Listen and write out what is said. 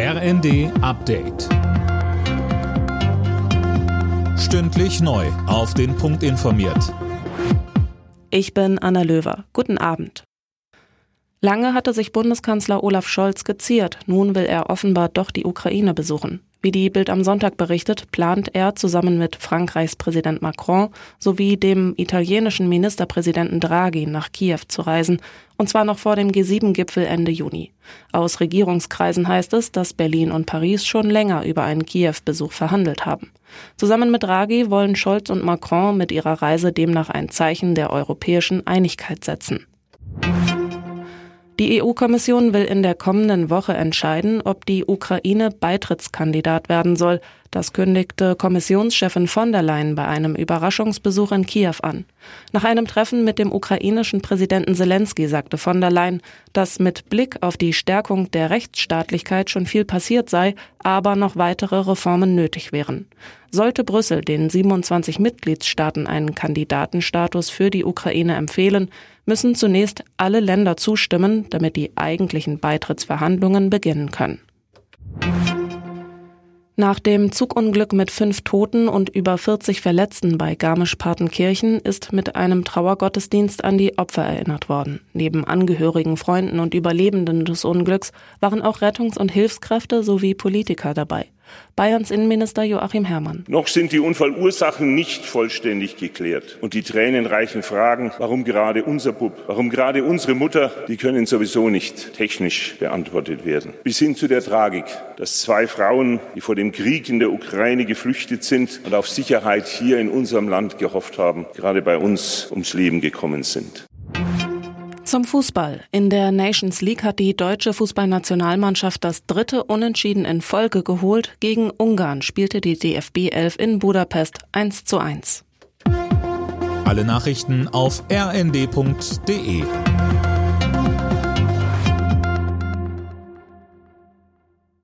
RND Update. Stündlich neu. Auf den Punkt informiert. Ich bin Anna Löwer. Guten Abend. Lange hatte sich Bundeskanzler Olaf Scholz geziert. Nun will er offenbar doch die Ukraine besuchen. Wie die Bild am Sonntag berichtet, plant er zusammen mit Frankreichs Präsident Macron sowie dem italienischen Ministerpräsidenten Draghi nach Kiew zu reisen, und zwar noch vor dem G7-Gipfel Ende Juni. Aus Regierungskreisen heißt es, dass Berlin und Paris schon länger über einen Kiew-Besuch verhandelt haben. Zusammen mit Draghi wollen Scholz und Macron mit ihrer Reise demnach ein Zeichen der europäischen Einigkeit setzen. Die EU-Kommission will in der kommenden Woche entscheiden, ob die Ukraine Beitrittskandidat werden soll. Das kündigte Kommissionschefin von der Leyen bei einem Überraschungsbesuch in Kiew an. Nach einem Treffen mit dem ukrainischen Präsidenten Zelensky sagte von der Leyen, dass mit Blick auf die Stärkung der Rechtsstaatlichkeit schon viel passiert sei, aber noch weitere Reformen nötig wären. Sollte Brüssel den 27 Mitgliedstaaten einen Kandidatenstatus für die Ukraine empfehlen, müssen zunächst alle Länder zustimmen, damit die eigentlichen Beitrittsverhandlungen beginnen können. Nach dem Zugunglück mit fünf Toten und über 40 Verletzten bei Garmisch-Partenkirchen ist mit einem Trauergottesdienst an die Opfer erinnert worden. Neben Angehörigen, Freunden und Überlebenden des Unglücks waren auch Rettungs- und Hilfskräfte sowie Politiker dabei. Bayerns Innenminister Joachim Herrmann. Noch sind die Unfallursachen nicht vollständig geklärt. Und die tränenreichen Fragen, warum gerade unser Bub, warum gerade unsere Mutter, die können sowieso nicht technisch beantwortet werden. Bis hin zu der Tragik, dass zwei Frauen, die vor dem Krieg in der Ukraine geflüchtet sind und auf Sicherheit hier in unserem Land gehofft haben, gerade bei uns ums Leben gekommen sind. Zum Fußball. In der Nations League hat die deutsche Fußballnationalmannschaft das dritte Unentschieden in Folge geholt. Gegen Ungarn spielte die DFB 11 in Budapest 1 zu 1. Alle Nachrichten auf rnd.de